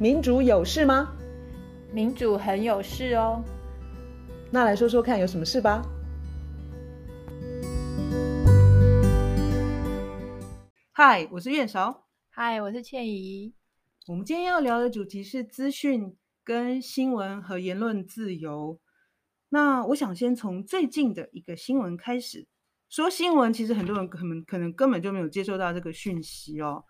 民主有事吗？民主很有事哦。那来说说看，有什么事吧？嗨，我是苑韶。嗨，我是倩怡。我们今天要聊的主题是资讯跟新闻和言论自由。那我想先从最近的一个新闻开始。说新闻，其实很多人可能可能根本就没有接收到这个讯息哦。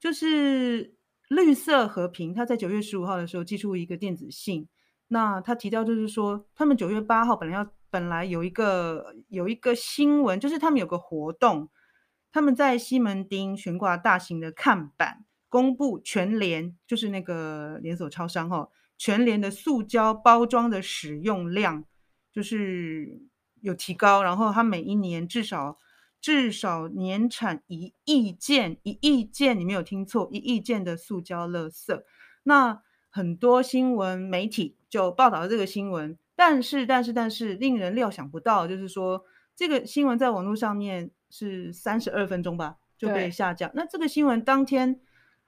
就是绿色和平，他在九月十五号的时候寄出一个电子信。那他提到就是说，他们九月八号本来要本来有一个有一个新闻，就是他们有个活动，他们在西门町悬挂大型的看板，公布全联就是那个连锁超商哈、全联的塑胶包装的使用量就是。有提高，然后它每一年至少至少年产一亿件，一亿件，你没有听错，一亿件的塑胶垃圾。那很多新闻媒体就报道了这个新闻，但是但是但是令人料想不到，就是说这个新闻在网络上面是三十二分钟吧就被下架。那这个新闻当天，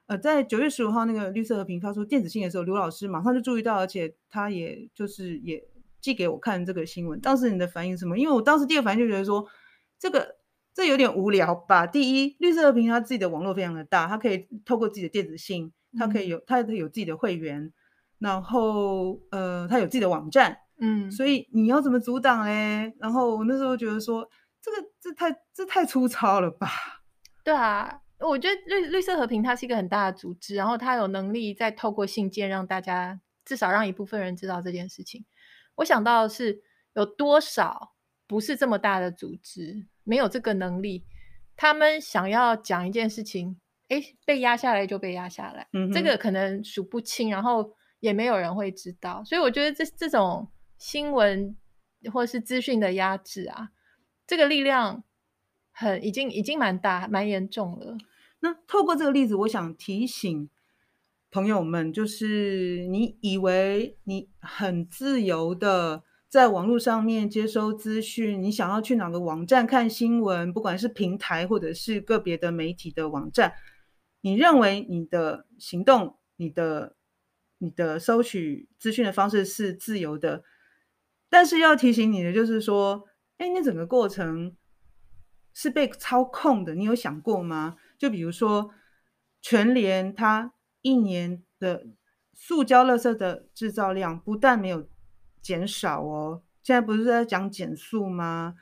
呃，在九月十五号那个绿色和平发出电子信的时候，刘老师马上就注意到，而且他也就是也。寄给我看这个新闻，当时你的反应是什么？因为我当时第一个反应就觉得说，这个这有点无聊吧。第一，绿色和平它自己的网络非常的大，它可以透过自己的电子信，它可以有它有自己的会员，然后呃，它有自己的网站，嗯，所以你要怎么阻挡嘞？然后我那时候觉得说，这个这太这太粗糙了吧？对啊，我觉得绿绿色和平它是一个很大的组织，然后它有能力再透过信件让大家至少让一部分人知道这件事情。我想到的是有多少不是这么大的组织没有这个能力，他们想要讲一件事情，哎，被压下来就被压下来，嗯，这个可能数不清，然后也没有人会知道，所以我觉得这这种新闻或是资讯的压制啊，这个力量很已经已经蛮大蛮严重了。那透过这个例子，我想提醒。朋友们，就是你以为你很自由的在网络上面接收资讯，你想要去哪个网站看新闻，不管是平台或者是个别的媒体的网站，你认为你的行动、你的、你的收取资讯的方式是自由的，但是要提醒你的就是说，哎，你整个过程是被操控的，你有想过吗？就比如说全联它。一年的塑胶垃圾的制造量不但没有减少哦，现在不是在讲减速吗？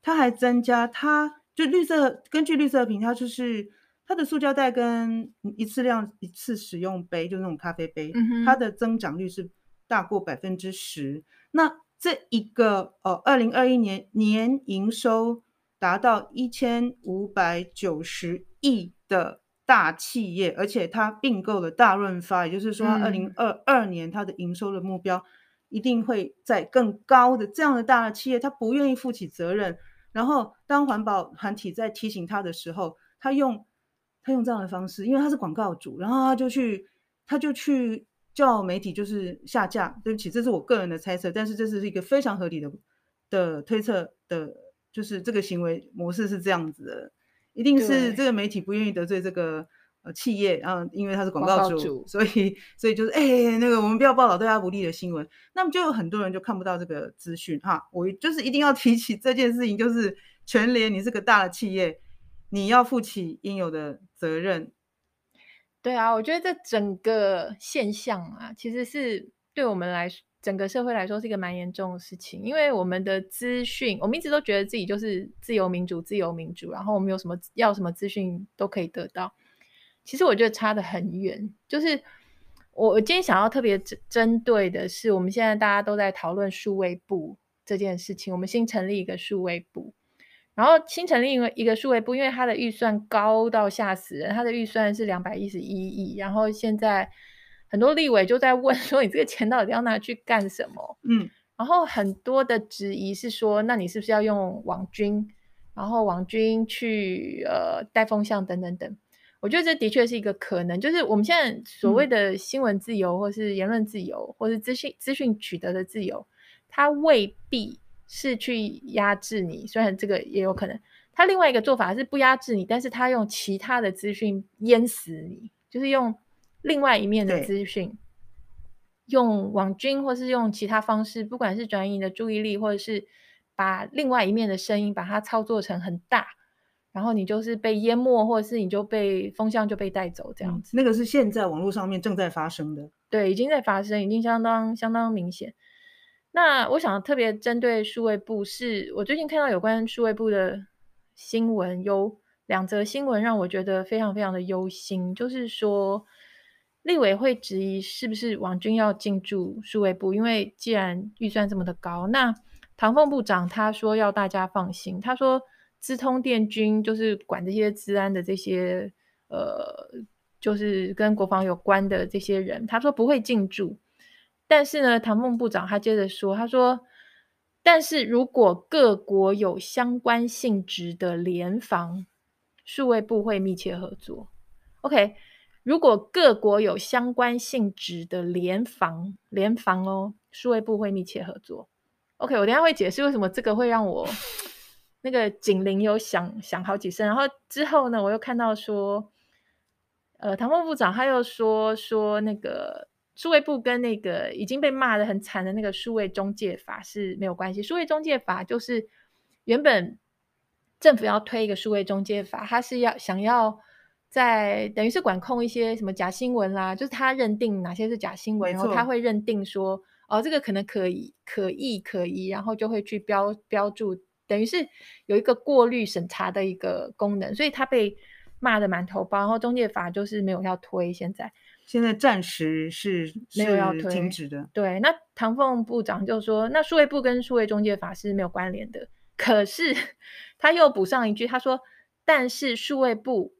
它还增加，它就绿色，根据绿色和平，它就是它的塑胶袋跟一次量一次使用杯，就那种咖啡杯，嗯、它的增长率是大过百分之十。那这一个呃，二零二一年年营收达到一千五百九十亿的。大企业，而且它并购了大润发，也就是说，二零二二年它的营收的目标一定会在更高的这样的大的企业，他不愿意负起责任。然后，当环保团体在提醒他的时候，他用他用这样的方式，因为他是广告主，然后他就去他就去叫媒体就是下架。对不起，这是我个人的猜测，但是这是一个非常合理的的推测的，就是这个行为模式是这样子的。一定是这个媒体不愿意得罪这个呃企业，然后因为他是广告主，告主所以所以就是哎、欸，那个我们不要报道对他不利的新闻，那么就有很多人就看不到这个资讯哈。我就是一定要提起这件事情，就是全联你是个大的企业，你要负起应有的责任。对啊，我觉得这整个现象啊，其实是对我们来说。整个社会来说是一个蛮严重的事情，因为我们的资讯，我们一直都觉得自己就是自由民主、自由民主，然后我们有什么要什么资讯都可以得到。其实我觉得差得很远。就是我今天想要特别针针对的是，我们现在大家都在讨论数位部这件事情。我们新成立一个数位部，然后新成立一个一个数位部，因为它的预算高到吓死人，它的预算是两百一十一亿，然后现在。很多立委就在问说：“ 你这个钱到底要拿去干什么？”嗯，然后很多的质疑是说：“那你是不是要用网军？然后网军去呃带风向等等等？”我觉得这的确是一个可能，就是我们现在所谓的新闻自由，或是言论自由，或是资讯资讯取得的自由，它未必是去压制你。虽然这个也有可能，它另外一个做法是不压制你，但是它用其他的资讯淹死你，就是用。另外一面的资讯，用网军或是用其他方式，不管是转移你的注意力，或者是把另外一面的声音把它操作成很大，然后你就是被淹没，或者是你就被风向就被带走这样子。嗯，那个是现在网络上面正在发生的，对，已经在发生，已经相当相当明显。那我想特别针对数位部是，是我最近看到有关数位部的新闻，有两则新闻让我觉得非常非常的忧心，就是说立委会质疑是不是网军要进驻数位部，因为既然预算这么的高，那唐凤部长他说要大家放心，他说资通电军就是管这些治安的这些呃，就是跟国防有关的这些人，他说不会进驻。但是呢，唐凤部长他接着说：“他说，但是如果各国有相关性质的联防，数位部会密切合作。OK，如果各国有相关性质的联防，联防哦，数位部会密切合作。OK，我等下会解释为什么这个会让我那个警铃有响响好几声。然后之后呢，我又看到说，呃，唐凤部长他又说说那个。”数位部跟那个已经被骂的很惨的那个数位中介法是没有关系。数位中介法就是原本政府要推一个数位中介法，他是要想要在等于是管控一些什么假新闻啦，就是他认定哪些是假新闻，然后他会认定说哦，这个可能可以可疑可疑，然后就会去标标注，等于是有一个过滤审查的一个功能，所以他被骂的满头包。然后中介法就是没有要推，现在。现在暂时是没有要推停止的。对，那唐凤部长就说，那数位部跟数位中介法是没有关联的。可是他又补上一句，他说，但是数位部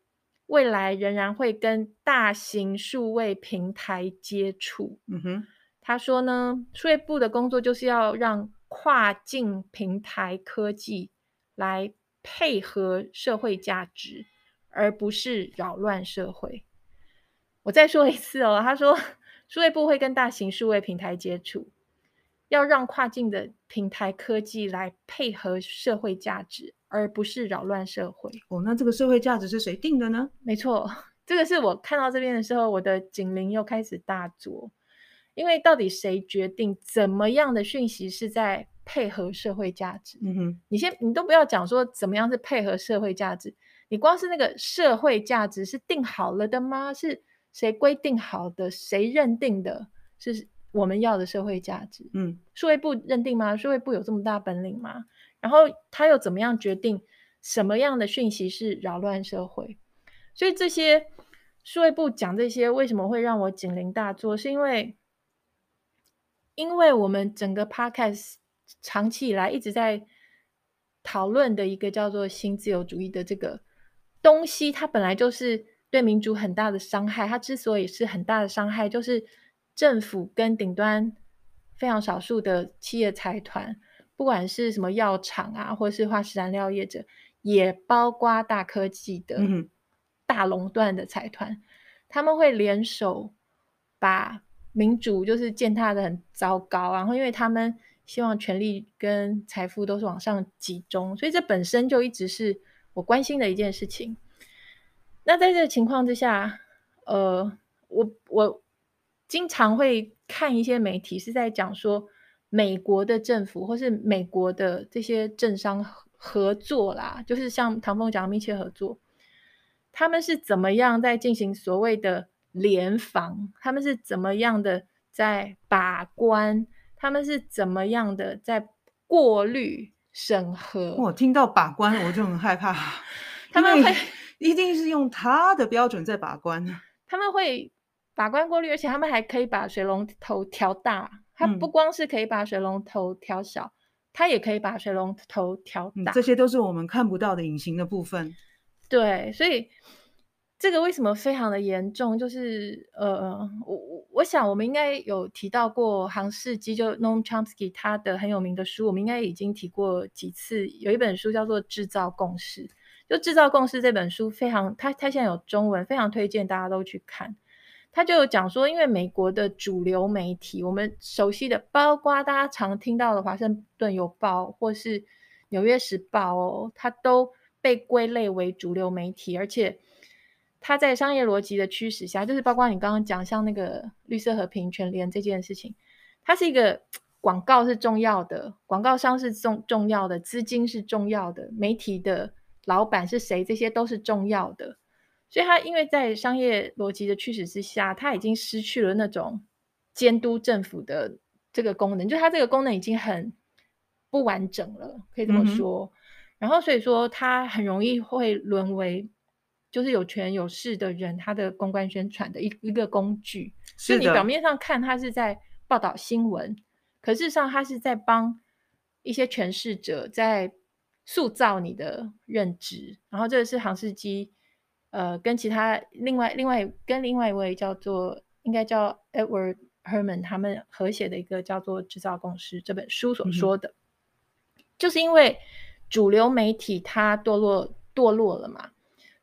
未来仍然会跟大型数位平台接触。嗯哼，他说呢，数位部的工作就是要让跨境平台科技来配合社会价值，而不是扰乱社会。我再说一次哦，他说，数位部会跟大型数位平台接触，要让跨境的平台科技来配合社会价值，而不是扰乱社会。哦，那这个社会价值是谁定的呢？没错，这个是我看到这边的时候，我的警铃又开始大作，因为到底谁决定怎么样的讯息是在配合社会价值？嗯哼，你先，你都不要讲说怎么样是配合社会价值，你光是那个社会价值是定好了的吗？是？谁规定好的？谁认定的是我们要的社会价值？嗯，数位部认定吗？数位部有这么大本领吗？然后他又怎么样决定什么样的讯息是扰乱社会？所以这些数位部讲这些为什么会让我警铃大作？是因为因为我们整个 podcast 长期以来一直在讨论的一个叫做新自由主义的这个东西，它本来就是。对民主很大的伤害，它之所以是很大的伤害，就是政府跟顶端非常少数的企业财团，不管是什么药厂啊，或是化石燃料业者，也包括大科技的大垄断的财团，嗯、他们会联手把民主就是践踏的很糟糕，然后因为他们希望权力跟财富都是往上集中，所以这本身就一直是我关心的一件事情。那在这情况之下，呃，我我经常会看一些媒体是在讲说，美国的政府或是美国的这些政商合作啦，就是像唐凤讲的密切合作，他们是怎么样在进行所谓的联防？他们是怎么样的在把关？他们是怎么样的在过滤审核？我听到把关我就很害怕，他们会。一定是用他的标准在把关，他们会把关过滤，而且他们还可以把水龙头调大。他不光是可以把水龙头调小，他、嗯、也可以把水龙头调大、嗯。这些都是我们看不到的隐形的部分。对，所以这个为什么非常的严重？就是呃，我我想我们应该有提到过杭士基，就 Noam Chomsky 他的很有名的书，我们应该已经提过几次。有一本书叫做《制造共识》。就制造共识这本书非常，它它现在有中文，非常推荐大家都去看。他就有讲说，因为美国的主流媒体，我们熟悉的，包括大家常听到的《华盛顿邮报》或是《纽约时报》哦，它都被归类为主流媒体，而且它在商业逻辑的驱使下，就是包括你刚刚讲像那个绿色和平全联这件事情，它是一个广告是重要的，广告商是重重要的，资金是重要的，媒体的老板是谁，这些都是重要的。所以它因为在商业逻辑的驱使之下，它已经失去了那种监督政府的这个功能，就它这个功能已经很不完整了，可以这么说。嗯、然后所以说它很容易会沦为。就是有权有势的人，他的公关宣传的一一个工具。所以你表面上看他是在报道新闻，可事实上他是在帮一些诠释者在塑造你的认知。然后这个是杭士基，呃，跟其他另外另外跟另外一位叫做应该叫 Edward Herman 他们合写的一个叫做《制造公司》这本书所说的，嗯、就是因为主流媒体它堕落堕落了嘛。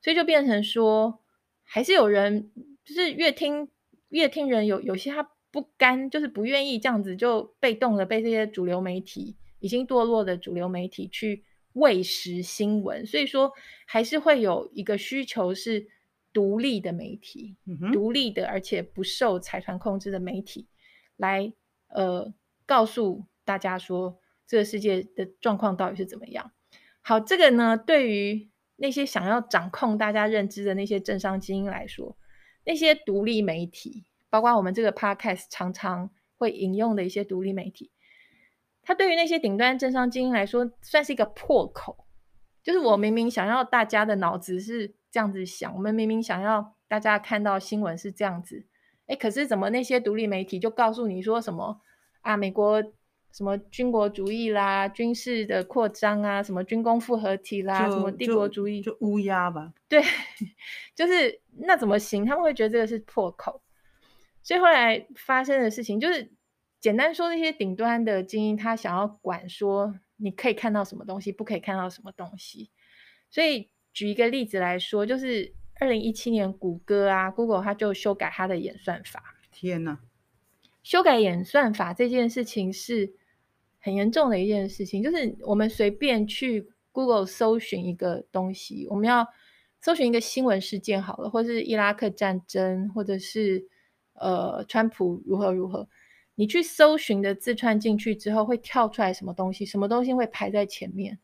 所以就变成说，还是有人就是越听越听人有有些他不甘，就是不愿意这样子就被动的被这些主流媒体已经堕落的主流媒体去喂食新闻。所以说，还是会有一个需求是独立的媒体，嗯、独立的而且不受财团控制的媒体来呃告诉大家说这个世界的状况到底是怎么样。好，这个呢对于。那些想要掌控大家认知的那些政商精英来说，那些独立媒体，包括我们这个 podcast 常常会引用的一些独立媒体，它对于那些顶端政商精英来说，算是一个破口。就是我明明想要大家的脑子是这样子想，我们明明想要大家看到新闻是这样子，诶，可是怎么那些独立媒体就告诉你说什么啊，美国？什么军国主义啦，军事的扩张啊，什么军工复合体啦，什么帝国主义，就乌鸦吧？对，就是那怎么行？他们会觉得这个是破口。所以后来发生的事情，就是简单说，那些顶端的精英，他想要管说你可以看到什么东西，不可以看到什么东西。所以举一个例子来说，就是二零一七年，谷歌啊，Google，它就修改它的演算法。天呐！修改演算法这件事情是。很严重的一件事情，就是我们随便去 Google 搜寻一个东西，我们要搜寻一个新闻事件好了，或是伊拉克战争，或者是呃川普如何如何，你去搜寻的字串进去之后，会跳出来什么东西？什么东西会排在前面？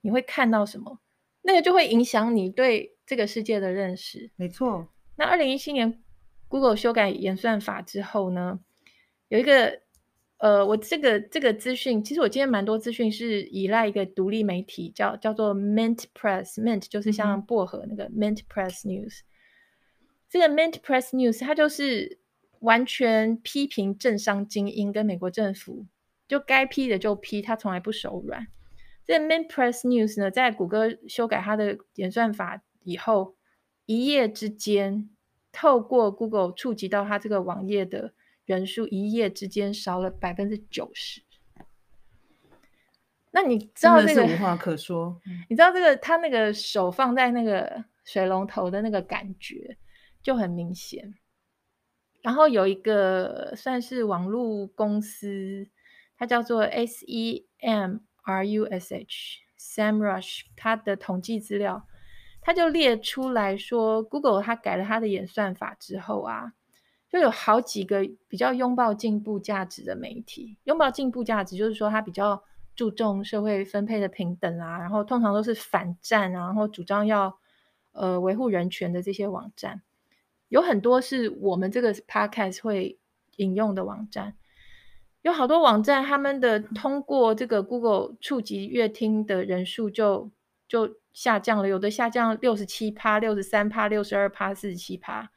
你会看到什么？那个就会影响你对这个世界的认识。没错。那二零一七年 Google 修改演算法之后呢，有一个。呃，我这个这个资讯，其实我今天蛮多资讯是依赖一个独立媒体，叫叫做 Mint Press，Mint 就是像薄荷那个 Mint Press News。这个 Mint Press News 它就是完全批评政商精英跟美国政府，就该批的就批，它从来不手软。这个 Mint Press News 呢，在谷歌修改它的演算法以后，一夜之间透过 Google 触及到它这个网页的。人数一夜之间少了百分之九十，那你知道这个无话可说。你知道这个他那个手放在那个水龙头的那个感觉就很明显。然后有一个算是网络公司，它叫做 S E M R U S H Sam Rush，它的统计资料，它就列出来说，Google 它改了它的演算法之后啊。就有好几个比较拥抱进步价值的媒体，拥抱进步价值就是说，它比较注重社会分配的平等啊，然后通常都是反战啊，然后主张要呃维护人权的这些网站，有很多是我们这个 podcast 会引用的网站，有好多网站他们的通过这个 Google 触及阅听的人数就就下降了，有的下降六十七趴、六十三趴、六十二趴、四十七趴。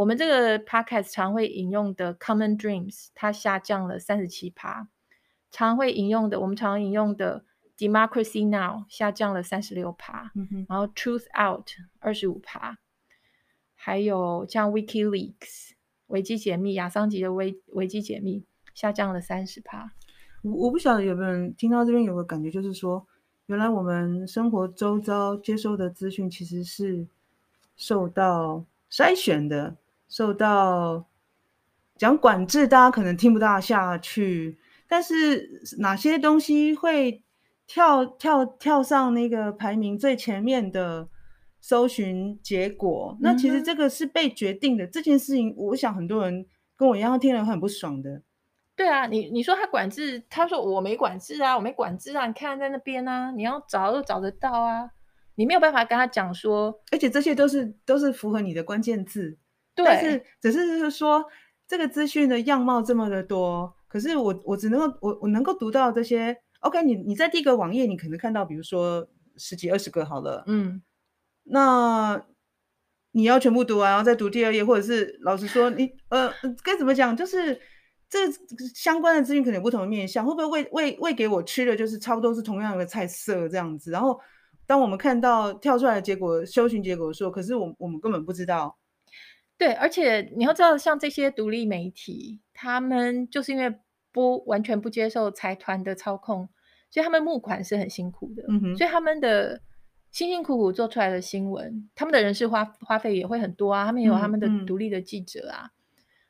我们这个 podcast 常会引用的 Common Dreams，它下降了三十七趴。常会引用的，我们常引用的 Democracy Now 下降了三十六趴。嗯、然后 Truth Out 二十五趴。还有像 WikiLeaks 维基解密，亚桑吉的维维基解密下降了三十趴。我我不晓得有没有人听到这边有个感觉，就是说，原来我们生活周遭接收的资讯其实是受到筛选的。受到讲管制，大家可能听不大下去。但是哪些东西会跳跳跳上那个排名最前面的搜寻结果。那其实这个是被决定的、嗯、这件事情，我想很多人跟我一样听了很不爽的。对啊，你你说他管制，他说我没管制啊，我没管制啊，你看在那边啊，你要找都找得到啊，你没有办法跟他讲说，而且这些都是都是符合你的关键字，对，但是只是就是说这个资讯的样貌这么的多，可是我我只能够我我能够读到这些，OK，你你在第一个网页你可能看到，比如说十几二十个好了，嗯，那你要全部读完，然后再读第二页，或者是老实说你呃该怎么讲就是。这相关的资讯可能有不同的面向，会不会喂喂喂给我吃的就是差不多是同样的菜色这样子？然后当我们看到跳出来的结果，搜寻结果的时候，可是我我们根本不知道。对，而且你要知道，像这些独立媒体，他们就是因为不完全不接受财团的操控，所以他们募款是很辛苦的。嗯哼，所以他们的辛辛苦苦做出来的新闻，他们的人事花花费也会很多啊，他们也有他们的独立的记者啊。嗯嗯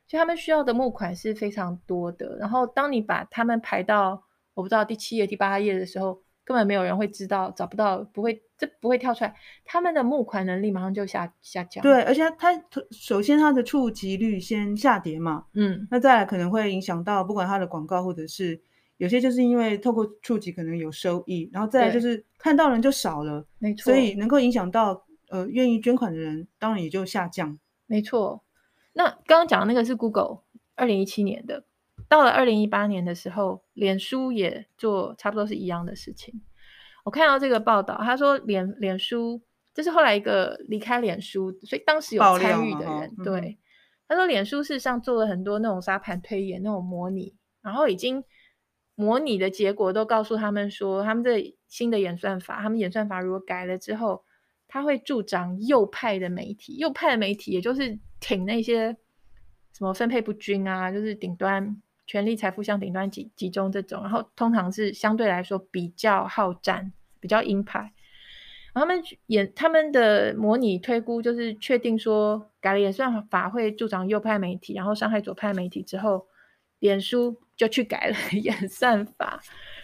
所以他们需要的募款是非常多的，然后当你把他们排到我不知道第七页、第八页的时候，根本没有人会知道，找不到，不会，这不会跳出来，他们的募款能力马上就下下降。对，而且他首先他的触及率先下跌嘛，嗯，那再来可能会影响到不管他的广告或者是有些就是因为透过触及可能有收益，然后再来就是看到人就少了，没错，所以能够影响到呃愿意捐款的人，当然也就下降，没错。那刚刚讲的那个是 Google 二零一七年的，到了二零一八年的时候，脸书也做差不多是一样的事情。我看到这个报道，他说脸脸书这是后来一个离开脸书，所以当时有参与的人，对，他说脸书事实上做了很多那种沙盘推演那种模拟，然后已经模拟的结果都告诉他们说，他们这新的演算法，他们演算法如果改了之后，他会助长右派的媒体，右派的媒体也就是。挺那些什么分配不均啊，就是顶端权力财富向顶端集集中这种，然后通常是相对来说比较好战、比较鹰派。他们演他们的模拟推估，就是确定说改了演算法会助长右派媒体，然后伤害左派媒体之后，脸书就去改了 演算法，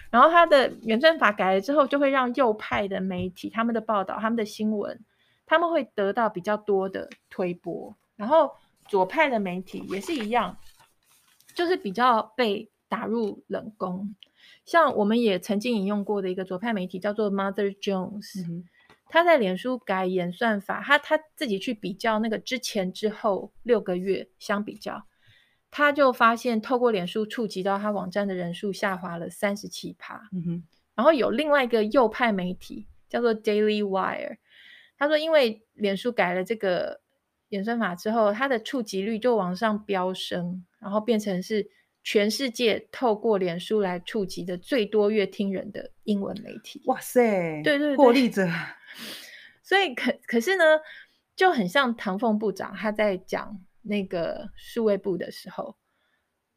然后他的演算法改了之后，就会让右派的媒体他们的报道、他们的新闻，他们会得到比较多的推波。然后左派的媒体也是一样，就是比较被打入冷宫。像我们也曾经引用过的一个左派媒体叫做 Mother Jones，嗯，他在脸书改演算法，他他自己去比较那个之前之后六个月相比较，他就发现透过脸书触及到他网站的人数下滑了三十七趴。嗯哼，然后有另外一个右派媒体叫做 Daily Wire，他说因为脸书改了这个。演算法之后，它的触及率就往上飙升，然后变成是全世界透过脸书来触及的最多乐听人的英文媒体。哇塞，对对对，获利者。所以可可是呢，就很像唐凤部长他在讲那个数位部的时候，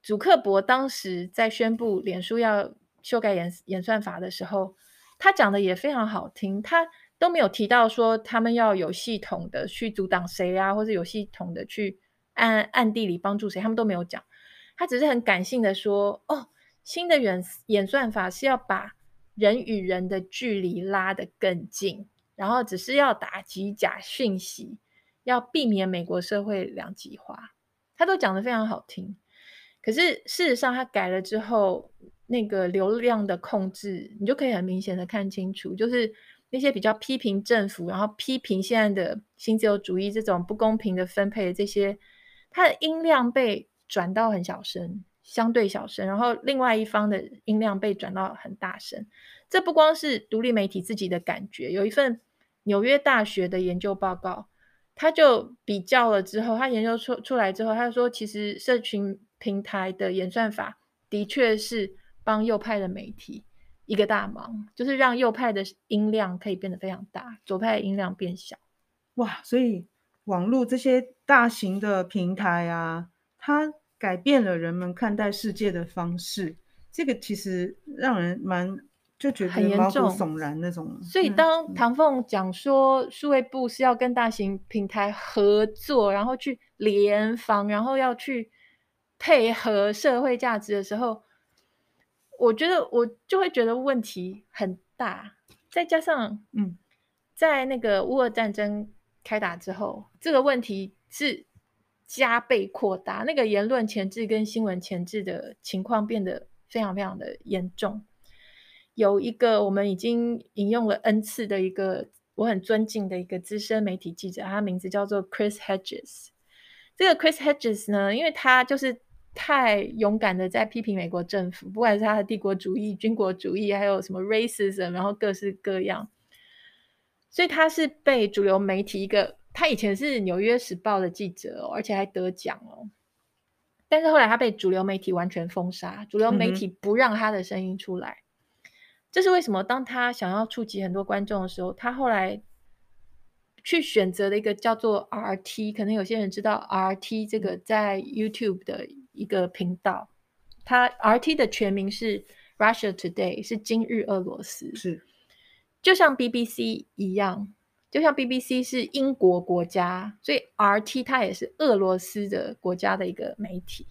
祖克伯当时在宣布脸书要修改演演算法的时候，他讲的也非常好听，他。都没有提到说他们要有系统的去阻挡谁啊，或者有系统的去暗暗地里帮助谁，他们都没有讲。他只是很感性的说：“哦，新的演演算法是要把人与人的距离拉得更近，然后只是要打击假讯息，要避免美国社会两极化。”他都讲得非常好听。可是事实上，他改了之后，那个流量的控制，你就可以很明显的看清楚，就是。那些比较批评政府，然后批评现在的新自由主义这种不公平的分配的这些，它的音量被转到很小声，相对小声，然后另外一方的音量被转到很大声。这不光是独立媒体自己的感觉，有一份纽约大学的研究报告，他就比较了之后，他研究出出来之后，他说其实社群平台的演算法的确是帮右派的媒体。一个大忙，就是让右派的音量可以变得非常大，左派的音量变小。哇，所以网络这些大型的平台啊，它改变了人们看待世界的方式。这个其实让人蛮就觉得毛骨悚然那种。所以当唐凤讲说数位部是要跟大型平台合作，然后去联防，然后要去配合社会价值的时候。我觉得我就会觉得问题很大，再加上，嗯，在那个乌俄战争开打之后，这个问题是加倍扩大，那个言论钳制跟新闻钳制的情况变得非常非常的严重。有一个我们已经引用了 N 次的一个我很尊敬的一个资深媒体记者，他名字叫做 Chris Hedges。这个 Chris Hedges 呢，因为他就是太勇敢的在批评美国政府，不管是他的帝国主义、军国主义，还有什么 racism，然后各式各样。所以他是被主流媒体一个，他以前是《纽约时报》的记者哦，而且还得奖哦。但是后来他被主流媒体完全封杀，主流媒体不让他的声音出来。嗯这是为什么？当他想要触及很多观众的时候，他后来去选择了一个叫做 RT，可能有些人知道 RT 这个在 YouTube 的一个频道。他 RT 的全名是 Russia Today，是今日俄罗斯，是就像 BBC 一样，就像 BBC 是英国国家，所以 RT 它也是俄罗斯的国家的一个媒体。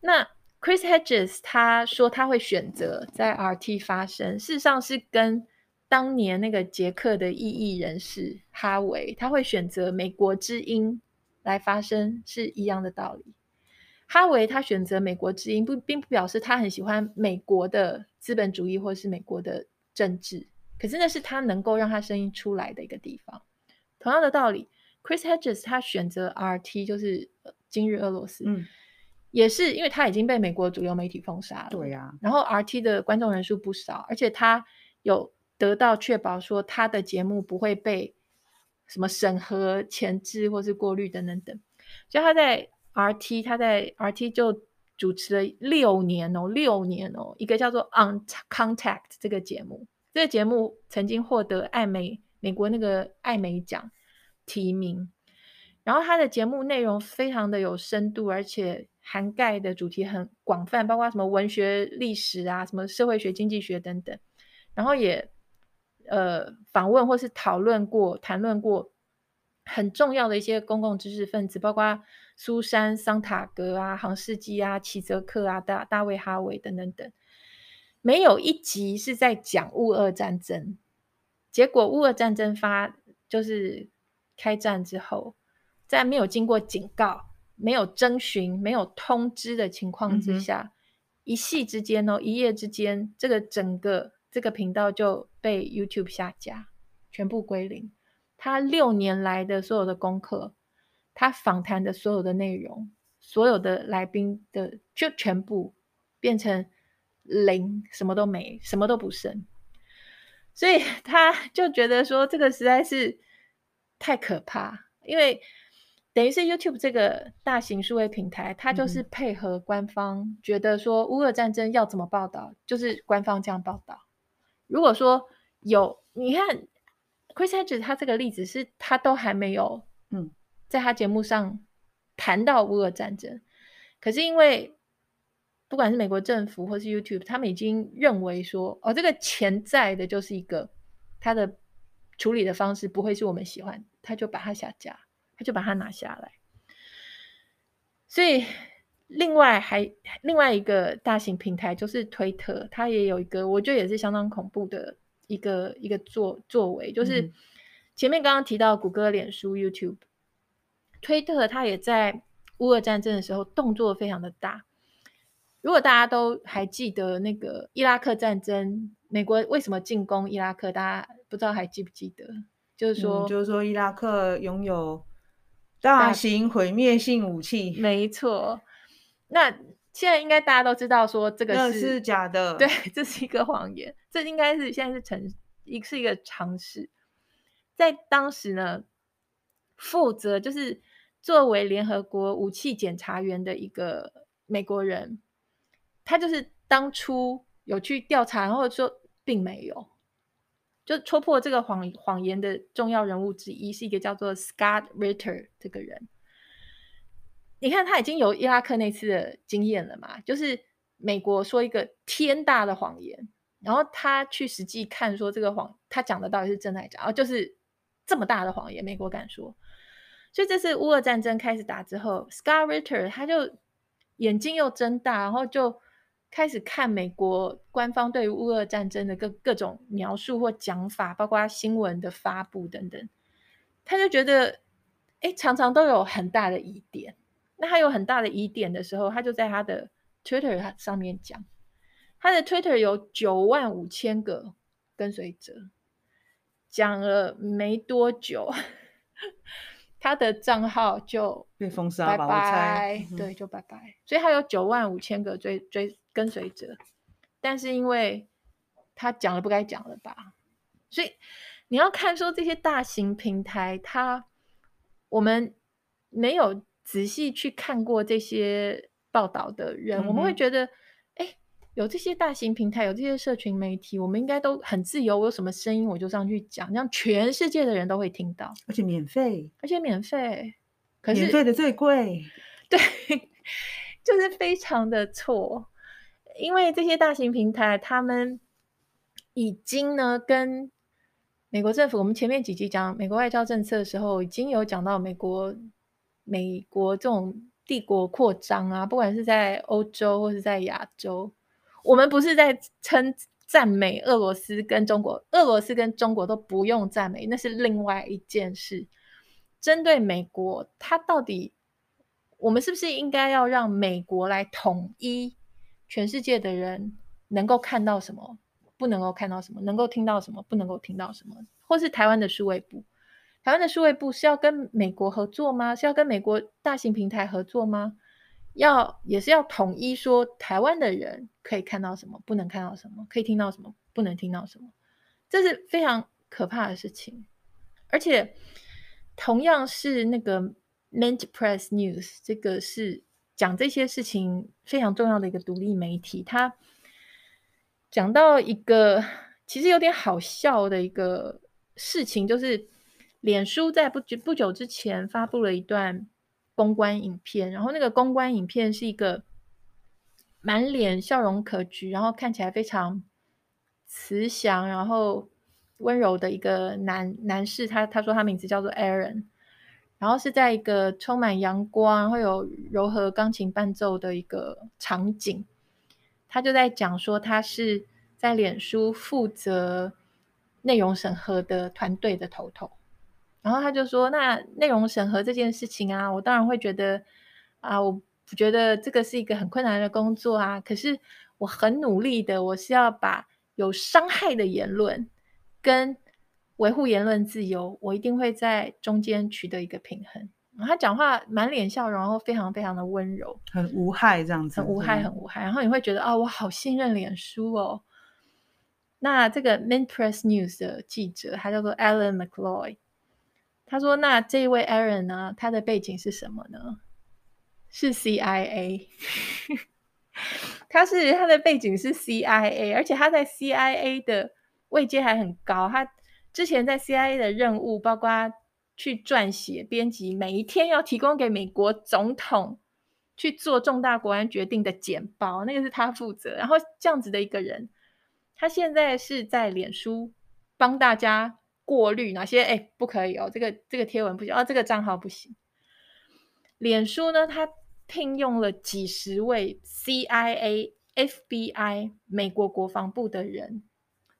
那 Chris Hedges 他说他会选择在 RT 发声，事实上是跟当年那个捷克的异议人士哈维他会选择美国之音来发声是一样的道理。哈维他选择美国之音不并不表示他很喜欢美国的资本主义或是美国的政治，可是那是他能够让他声音出来的一个地方。同样的道理，Chris Hedges 他选择 RT 就是今日俄罗斯。嗯也是因为他已经被美国主流媒体封杀了，对呀、啊。然后 RT 的观众人数不少，而且他有得到确保说他的节目不会被什么审核、前置或是过滤等等等。所以他在 RT，他在 RT 就主持了六年哦，六年哦，一个叫做 On Contact 这个节目。这个节目曾经获得艾美美国那个艾美奖提名。然后他的节目内容非常的有深度，而且。涵盖的主题很广泛，包括什么文学、历史啊，什么社会学、经济学等等。然后也呃访问或是讨论过、谈论过很重要的一些公共知识分子，包括苏珊·桑塔格啊、杭世基啊、齐泽克啊、大大卫·哈维等等等。没有一集是在讲乌俄战争。结果乌俄战争发就是开战之后，在没有经过警告。没有征询、没有通知的情况之下，嗯、一夕之间哦，一夜之间，这个整个这个频道就被 YouTube 下架，全部归零。他六年来的所有的功课，他访谈的所有的内容，所有的来宾的，就全部变成零，什么都没，什么都不剩。所以他 就觉得说，这个实在是太可怕，因为。等于是 YouTube 这个大型数位平台，它就是配合官方，觉得说乌俄战争要怎么报道，就是官方这样报道。如果说有，你看 Chris Hedges 他这个例子是，他都还没有，嗯，在他节目上谈到乌俄战争，可是因为不管是美国政府或是 YouTube，他们已经认为说，哦，这个潜在的就是一个他的处理的方式不会是我们喜欢，他就把它下架。他就把它拿下来，所以另外还另外一个大型平台就是推特，它也有一个我觉得也是相当恐怖的一个一个作作为，就是前面刚刚提到谷歌、脸书、YouTube，推特它也在乌俄战争的时候动作非常的大。如果大家都还记得那个伊拉克战争，美国为什么进攻伊拉克？大家不知道还记不记得？就是说，嗯、就是说伊拉克拥有。大型毁灭性武器，没错。那现在应该大家都知道，说这个是，是假的，对，这是一个谎言。这应该是现在是成一是一个常识。在当时呢，负责就是作为联合国武器检查员的一个美国人，他就是当初有去调查，然后说并没有。就戳破这个谎谎言的重要人物之一是一个叫做 Scott Ritter 这个人。你看他已经有伊拉克那次的经验了嘛？就是美国说一个天大的谎言，然后他去实际看说这个谎他讲的到底是真还是假，哦就是这么大的谎言，美国敢说。所以这次乌俄战争开始打之后，Scott Ritter 他就眼睛又睁大，然后就开始看美国官方对于乌俄战争的各各种描述或讲法，包括新闻的发布等等，他就觉得，哎，常常都有很大的疑点。那他有很大的疑点的时候，他就在他的 Twitter 上面讲，他的 Twitter 有九万五千个跟随者，讲了没多久。他的账号就被封杀吧，拜拜，对，就拜拜。所以他有九万五千个追追跟随者，但是因为他讲了不该讲的吧，所以你要看说这些大型平台，他我们没有仔细去看过这些报道的人，嗯、我们会觉得。有这些大型平台，有这些社群媒体，我们应该都很自由。我有什么声音，我就上去讲，让全世界的人都会听到，而且免费，而且免费。可是免费的最贵，对，就是非常的错。因为这些大型平台，他们已经呢跟美国政府，我们前面几集讲美国外交政策的时候，已经有讲到美国美国这种帝国扩张啊，不管是在欧洲或是在亚洲。我们不是在称赞美俄罗斯跟中国，俄罗斯跟中国都不用赞美，那是另外一件事。针对美国，它到底，我们是不是应该要让美国来统一全世界的人，能够看到什么，不能够看到什么，能够听到什么，不能够听到什么？或是台湾的数位部，台湾的数位部是要跟美国合作吗？是要跟美国大型平台合作吗？要也是要统一说，台湾的人可以看到什么，不能看到什么，可以听到什么，不能听到什么，这是非常可怕的事情。而且，同样是那个 Mint Press News，这个是讲这些事情非常重要的一个独立媒体，他讲到一个其实有点好笑的一个事情，就是脸书在不久不久之前发布了一段。公关影片，然后那个公关影片是一个满脸笑容可掬，然后看起来非常慈祥，然后温柔的一个男男士。他他说他名字叫做 Aaron，然后是在一个充满阳光，会有柔和钢琴伴奏的一个场景。他就在讲说，他是在脸书负责内容审核的团队的头头。然后他就说：“那内容审核这件事情啊，我当然会觉得啊，我觉得这个是一个很困难的工作啊。可是我很努力的，我是要把有伤害的言论跟维护言论自由，我一定会在中间取得一个平衡。”他讲话满脸笑容，然后非常非常的温柔，很无害这样子，很无害，很无害。然后你会觉得啊，我好信任脸书哦。那这个 Mint Press News 的记者，他叫做 Alan McLeod。他说：“那这一位 Aaron 呢？他的背景是什么呢？是 CIA。他是他的背景是 CIA，而且他在 CIA 的位阶还很高。他之前在 CIA 的任务包括去撰写、编辑，每一天要提供给美国总统去做重大国安决定的简报，那个是他负责。然后这样子的一个人，他现在是在脸书帮大家。”过滤哪些？哎，不可以哦，这个这个贴文不行哦，这个账号不行。脸书呢，他聘用了几十位 CIA、FBI、美国国防部的人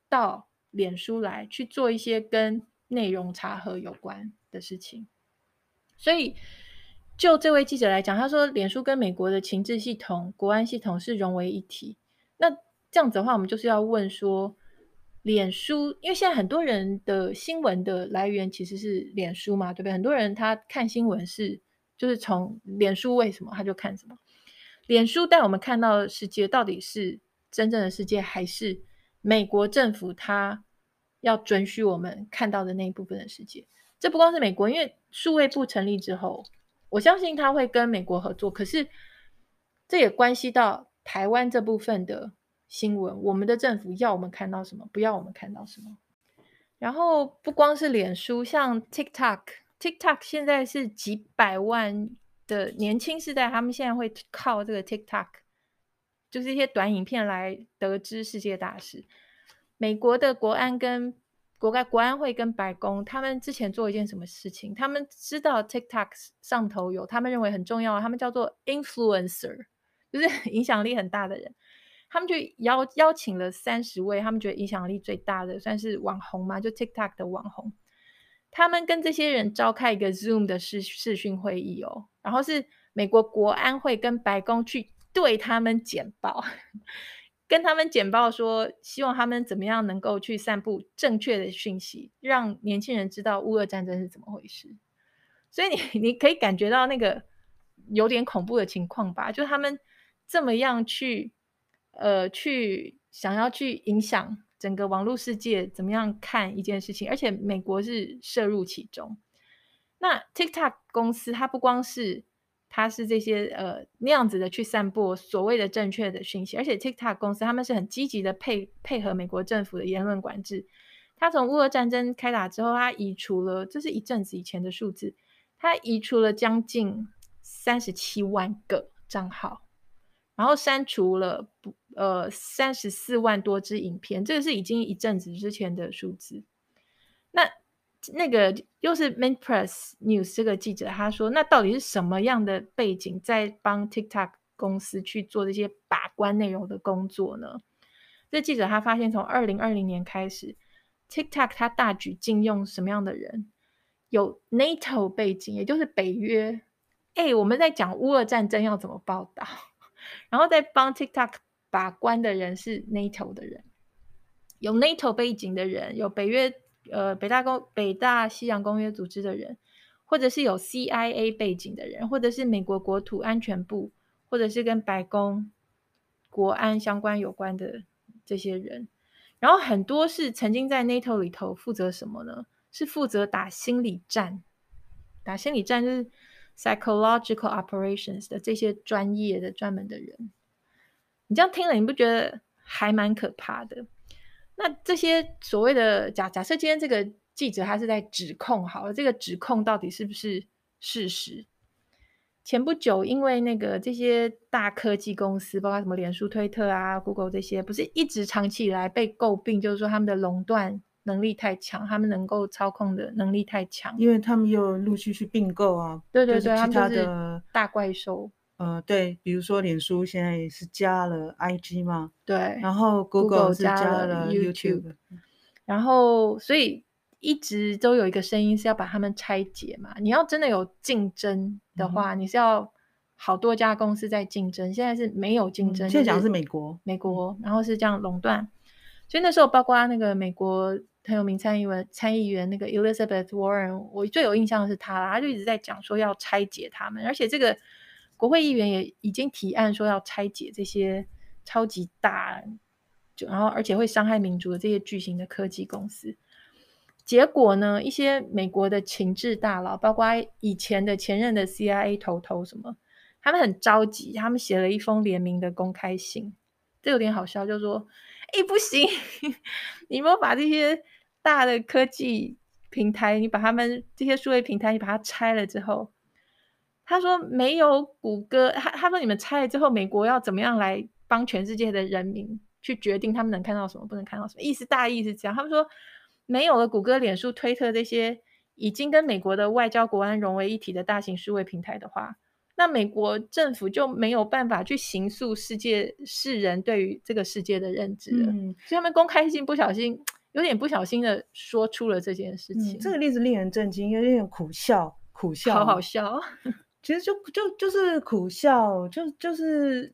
到脸书来去做一些跟内容查核有关的事情。所以，就这位记者来讲，他说，脸书跟美国的情治系统、国安系统是融为一体。那这样子的话，我们就是要问说。脸书，因为现在很多人的新闻的来源其实是脸书嘛，对不对？很多人他看新闻是就是从脸书，为什么他就看什么？脸书带我们看到的世界到底是真正的世界，还是美国政府他要准许我们看到的那一部分的世界？这不光是美国，因为数位部成立之后，我相信他会跟美国合作，可是这也关系到台湾这部分的。新闻，我们的政府要我们看到什么，不要我们看到什么。然后不光是脸书，像 TikTok，TikTok 现在是几百万的年轻世代，他们现在会靠这个 TikTok，就是一些短影片来得知世界大事。美国的国安跟国外国安会跟白宫，他们之前做一件什么事情？他们知道 TikTok 上头有他们认为很重要，他们叫做 influencer，就是 影响力很大的人。他们就邀邀请了三十位，他们觉得影响力最大的，算是网红嘛，就 TikTok 的网红。他们跟这些人召开一个 Zoom 的视视讯会议哦，然后是美国国安会跟白宫去对他们简报，跟他们简报说，希望他们怎么样能够去散布正确的讯息，让年轻人知道乌俄战争是怎么回事。所以你 你可以感觉到那个有点恐怖的情况吧？就他们这么样去呃去想要去影响。整个网络世界怎么样看一件事情？而且美国是涉入其中。那 TikTok 公司它不光是它是这些呃那样子的去散播所谓的正确的讯息，而且 TikTok 公司他们是很积极的配配合美国政府的言论管制。他从乌俄战争开打之后，他移除了这是一阵子以前的数字，他移除了将近三十七万个账号，然后删除了不。呃，三十四万多支影片，这个是已经一阵子之前的数字。那个又是 MintPress News 这个记者他说，那到底是什么样的背景在帮 TikTok 公司去做这些把关内容的工作呢？这记者他发现，从二零二零年开始，TikTok 他大举禁用什么样的人？有 NATO 背景，也就是北约。哎，我们在讲乌俄战争要怎么报道，然后在帮 TikTok。把关的人是 NATO 的人，有 NATO 背景的人，有北约呃北大公北大西洋公约组织的人，或者是有 CIA 背景的人，或者是美国国土安全部，或者是跟白宫国安相关有关的这些人，然后很多是曾经在 NATO 里头负责什么呢？是负责打心理战，打心理战就是 psychological operations 的这些专业的专门的人。你这样听了，你不觉得还蛮可怕的？那这些所谓的假假设，今天这个记者他是在指控，好了，这个指控到底是不是事实？前不久，因为那个这些大科技公司，包括什么脸书、推特啊、Google 这些，不是一直长期以来被诟病，就是说他们的垄断能力太强，他们能够操控的能力太强，因为他们又陆续去并购啊，对对对，其他的大怪兽。呃，对，比如说脸书现在也是加了 IG 嘛，对，然后 Google, 是加了 YouTube，然后所以一直都有一个声音是要把他们拆解嘛。你要真的有竞争的话，嗯、你是要好多家公司在竞争，现在是没有竞争。嗯、现在讲的是美国，美国，然后是这样垄断。所以那时候包括那个美国很有名参议员参议员那个 Elizabeth Warren，我最有印象的是他啦，他就一直在讲说要拆解他们，而且这个。国会议员也已经提案说要拆解这些超级大，就然后而且会伤害民主的这些巨型的科技公司。结果呢，一些美国的情治大佬，包括以前的前任的 CIA 头头什么，他们很着急，他们写了一封联名的公开信，这有点好笑，就说：“哎，不行，你们把这些大的科技平台，你把他们这些数位平台，你把它拆了之后。”他说没有谷歌，他他说你们拆了之后，美国要怎么样来帮全世界的人民去决定他们能看到什么，不能看到什么？意思大意是这样。他们说没有了谷歌、脸书、推特这些已经跟美国的外交国安融为一体的大型数位平台的话，那美国政府就没有办法去形塑世界世人对于这个世界的认知了。嗯，所以他们公开信不小心有点不小心的说出了这件事情。嗯，这个例子令人震惊，有点苦笑，苦笑，好好笑。其实就就就是苦笑，就就是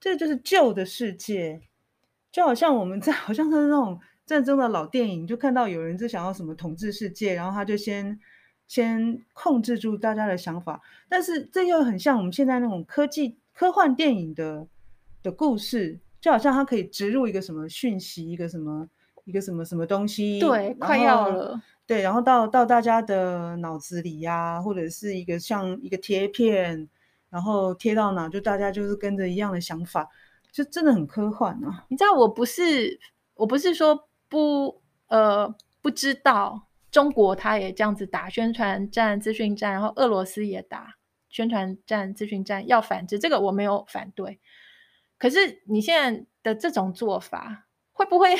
这就是旧的世界，就好像我们在 好像是那种战争的老电影，就看到有人在想要什么统治世界，然后他就先先控制住大家的想法，但是这又很像我们现在那种科技科幻电影的的故事，就好像它可以植入一个什么讯息，一个什么一个什么什么东西，对，快要了。对，然后到到大家的脑子里呀、或者是一个像一个贴片，然后贴到哪，就大家就是跟着一样的想法，就真的很科幻啊！你知道，我不是我不是说不呃不知道，中国他也这样子打宣传战、资讯战，然后俄罗斯也打宣传战、资讯战，要反制这个我没有反对。可是你现在的这种做法，会不会？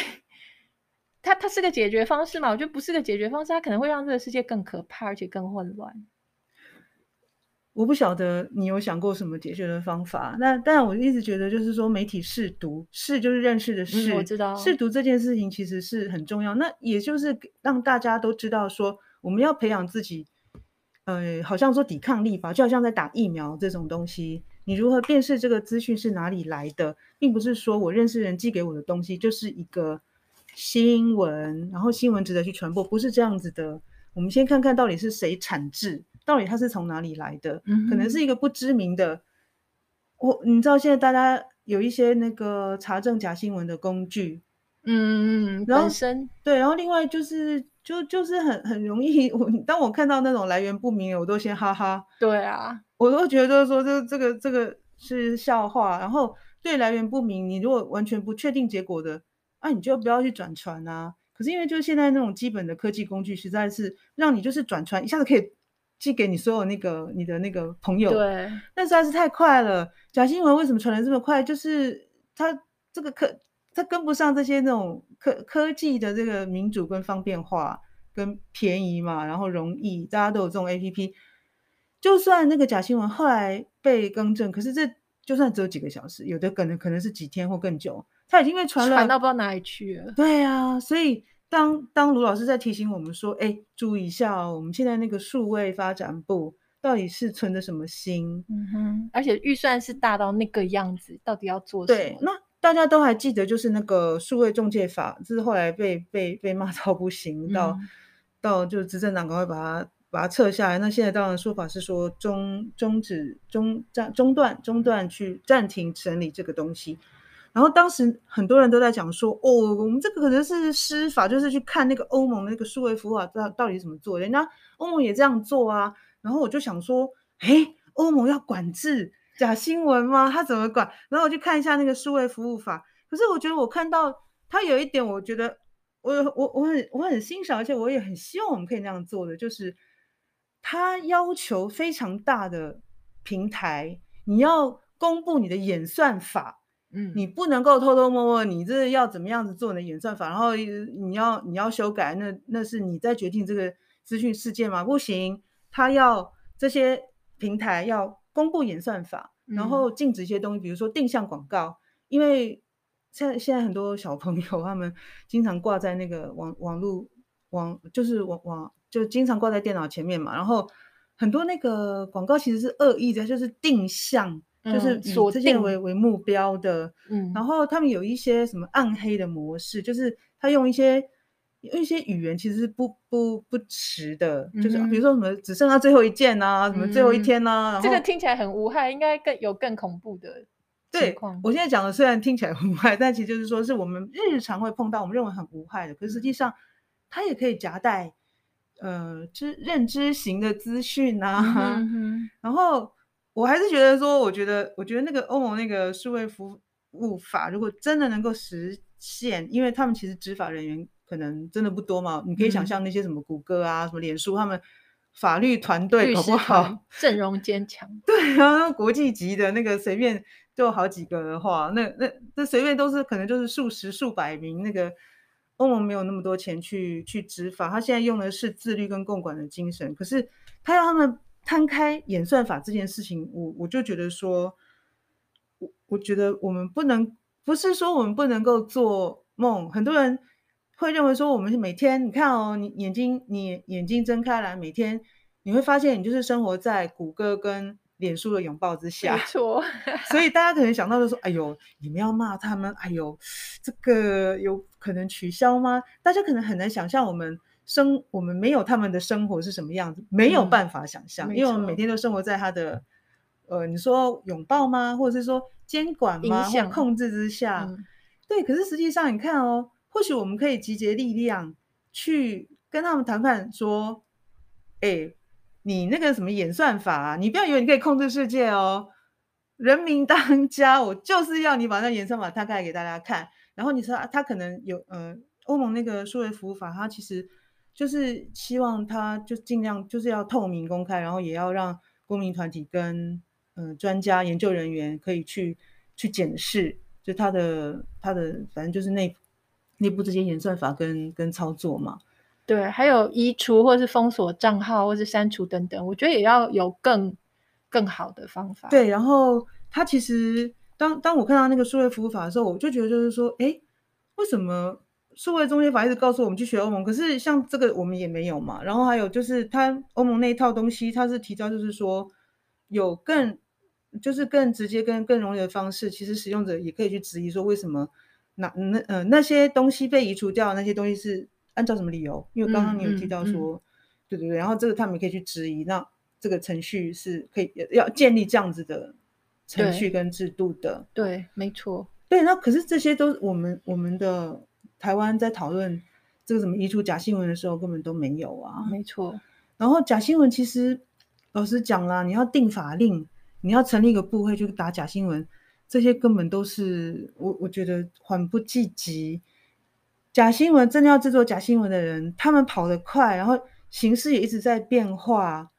它它是个解决方式嘛？我觉得不是个解决方式，它可能会让这个世界更可怕，而且更混乱。我不晓得你有想过什么解决的方法。那但我一直觉得，就是说媒体试读，试就是认识的试，嗯，我知道试读这件事情其实是很重要。那也就是让大家都知道说，我们要培养自己，呃，好像说抵抗力吧，就好像在打疫苗这种东西。你如何辨识这个资讯是哪里来的，并不是说我认识人寄给我的东西就是一个新闻，然后新闻值得去传播，不是这样子的。我们先看看到底是谁产制，到底它是从哪里来的，嗯、可能是一个不知名的。我你知道现在大家有一些那个查证假新闻的工具，嗯嗯，然后对，然后另外就是就就是很很容易，我当我看到那种来源不明，我都先哈哈。对啊。我都觉得说这这个这个是笑话，然后对来源不明，你如果完全不确定结果的，啊，你就不要去转传啊。可是因为就是现在那种基本的科技工具，实在是让你就是转传一下子可以寄给你所有那个你的那个朋友，对，那实在是太快了。假新闻为什么传得这么快？就是它这个科它跟不上这些那种科科技的这个民主跟方便化跟便宜嘛，然后容易，大家都有这种 APP。就算那个假新闻后来被更正，可是这就算只有几个小时，有的可能可能是几天或更久，它已经被传了，传到不知道哪里去了。对啊，所以当当卢老师在提醒我们说：“哎，注意一下哦，我们现在那个数位发展部到底是存的什么心？嗯哼，而且预算是大到那个样子，到底要做什么？对，那大家都还记得，就是那个数位中介法，就是后来被被被骂到不行，到、嗯、到就执政党赶快把它。把它撤下来。那现在当然说法是说中终止中暂中断中断去暂停审理这个东西。然后当时很多人都在讲说，哦，我们这个可能是施法，就是去看那个欧盟的那个数位服务法到到底怎么做。人家欧盟也这样做啊。然后我就想说，诶，欧盟要管制假新闻吗？他怎么管？然后我去看一下那个数位服务法。可是我觉得我看到他有一点，我觉得我我我很我很欣赏，而且我也很希望我们可以那样做的，就是。他要求非常大的平台，你要公布你的演算法，嗯，你不能够偷偷摸摸，你这要怎么样子做你的演算法，然后你要你要修改，那那是你在决定这个资讯事件吗？不行，他要这些平台要公布演算法，然后禁止一些东西，比如说定向广告，因为现在现在很多小朋友他们经常挂在那个网网络网，就是网网。就经常挂在电脑前面嘛，然后很多那个广告其实是恶意的，就是定向，嗯、就是以这些为为目标的。嗯，然后他们有一些什么暗黑的模式，就是他用一些用一些语言其实是不不不实的，嗯、就是比如说什么只剩下最后一件啊，什么最后一天啊，这个听起来很无害，应该更有更恐怖的。对，我现在讲的虽然听起来很无害，但其实就是说是我们日常会碰到，我们认为很无害的，可是实际上它也可以夹带。呃，知认知型的资讯呐、啊，然后我还是觉得说，我觉得，我觉得那个欧盟那个数位服务法，如果真的能够实现，因为他们其实执法人员可能真的不多嘛，你可以想象那些什么谷歌啊、嗯、什么脸书，他们法律团队好不好？阵容坚强。对啊，国际级的那个随便就好几个的话，那那那随便都是可能就是数十数百名那个。欧盟没有那么多钱去去执法，他现在用的是自律跟共管的精神。可是他要他们摊开演算法这件事情，我我就觉得说，我我觉得我们不能，不是说我们不能够做梦。很多人会认为说，我们每天你看哦，你眼睛你眼睛睁开来，每天你会发现你就是生活在谷歌跟。脸书的拥抱之下，没 错，所以大家可能想到的说：“哎呦，你们要骂他们？哎呦，这个有可能取消吗？”大家可能很难想象我们生我们没有他们的生活是什么样子，没有办法想象，嗯、因为我们每天都生活在他的呃，你说拥抱吗？或者是说监管吗？控制之下，嗯、对。可是实际上，你看哦，或许我们可以集结力量去跟他们谈判，说：“哎。”你那个什么演算法啊，你不要以为你可以控制世界哦。人民当家，我就是要你把那演算法摊开来给大家看。然后你说啊他可能有呃，欧盟那个数位服务法，它其实就是希望他就尽量就是要透明公开，然后也要让公民团体跟呃专家研究人员可以去去检视，就他的他的反正就是内内部这些演算法跟跟操作嘛。对，还有移除或是封锁账号，或是删除等等，我觉得也要有更更好的方法。对，然后他其实当当我看到那个数位服务法的时候，我就觉得就是说，哎，为什么数位中介法一直告诉我们去学欧盟，可是像这个我们也没有嘛？然后还有就是他欧盟那一套东西，他是提到就是说有更就是更直接、跟更容易的方式，其实使用者也可以去质疑说，为什么那那呃那些东西被移除掉，那些东西是按照什么理由？因为刚刚你有提到说，嗯嗯嗯、对对对，然后这个他们也可以去质疑那。这个程序是可以要建立这样子的程序跟制度的，对，对，没错，对。那可是这些都我们我们的台湾在讨论这个什么移除假新闻的时候，根本都没有啊，没错。然后假新闻其实老实讲啦，你要定法令，你要成立一个部会去打假新闻，这些根本都是我我觉得缓不济急。假新闻真的要制作假新闻的人，他们跑得快，然后形势也一直在变化。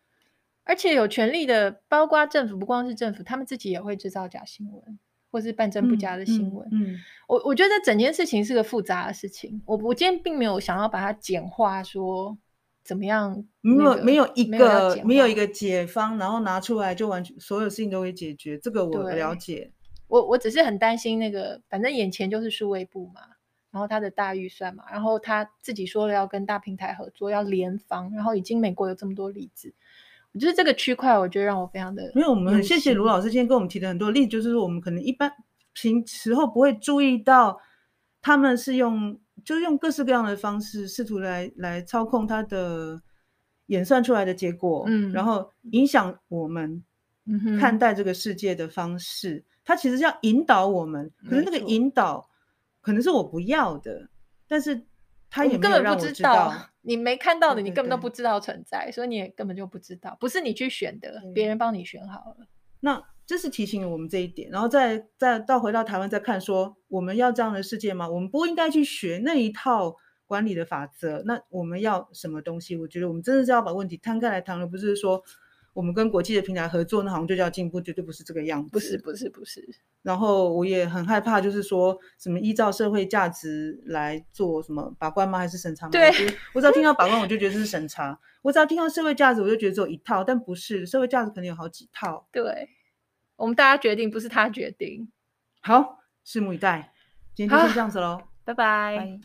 而且有权力的，包括政府，不光是政府，他们自己也会制造假新闻，或是半真不假的新闻。嗯，嗯嗯我我觉得这整件事情是个复杂的事情。我我今天并没有想要把它简化，说怎么样，没有没有一个没有一个解方，然后拿出来就完全所有事情都会解决。这个我了解。我我只是很担心那个，反正眼前就是数位部嘛，然后他的大预算嘛，然后他自己说了要跟大平台合作，要联防，然后已经美国有这么多例子。就是这个区块，我觉得让我非常的。没有，我们很谢谢卢老师今天跟我们提的很多例子，就是说我们可能一般平时候不会注意到，他们是用就是用各式各样的方式试图来来操控他的演算出来的结果，嗯，然后影响我们看待这个世界的方式。嗯、他其实是要引导我们，可是那个引导可能是我不要的，但是他也没有让我知道。你没看到的，你根本都不知道存在，对对对，所以你也根本就不知道，不是你去选的，别人帮你选好了。那这是提醒了我们这一点，然后再再到回到台湾再看说，我们要这样的世界吗？我们不应该去学那一套管理的法则。那我们要什么东西？我觉得我们真的是要把问题摊开来谈，而不是说。我们跟国际的平台合作，那好像就叫进步，绝对不是这个样子。不是，不是，不是。然后我也很害怕，就是说什么依照社会价值来做什么把关吗？还是审查吗？对，我只要听到把关，我就觉得这是审查；我只要听到社会价值，我就觉得只有一套。但不是，社会价值可能有好几套。对，我们大家决定，不是他决定。好，拭目以待。今天就先这样子喽，拜拜。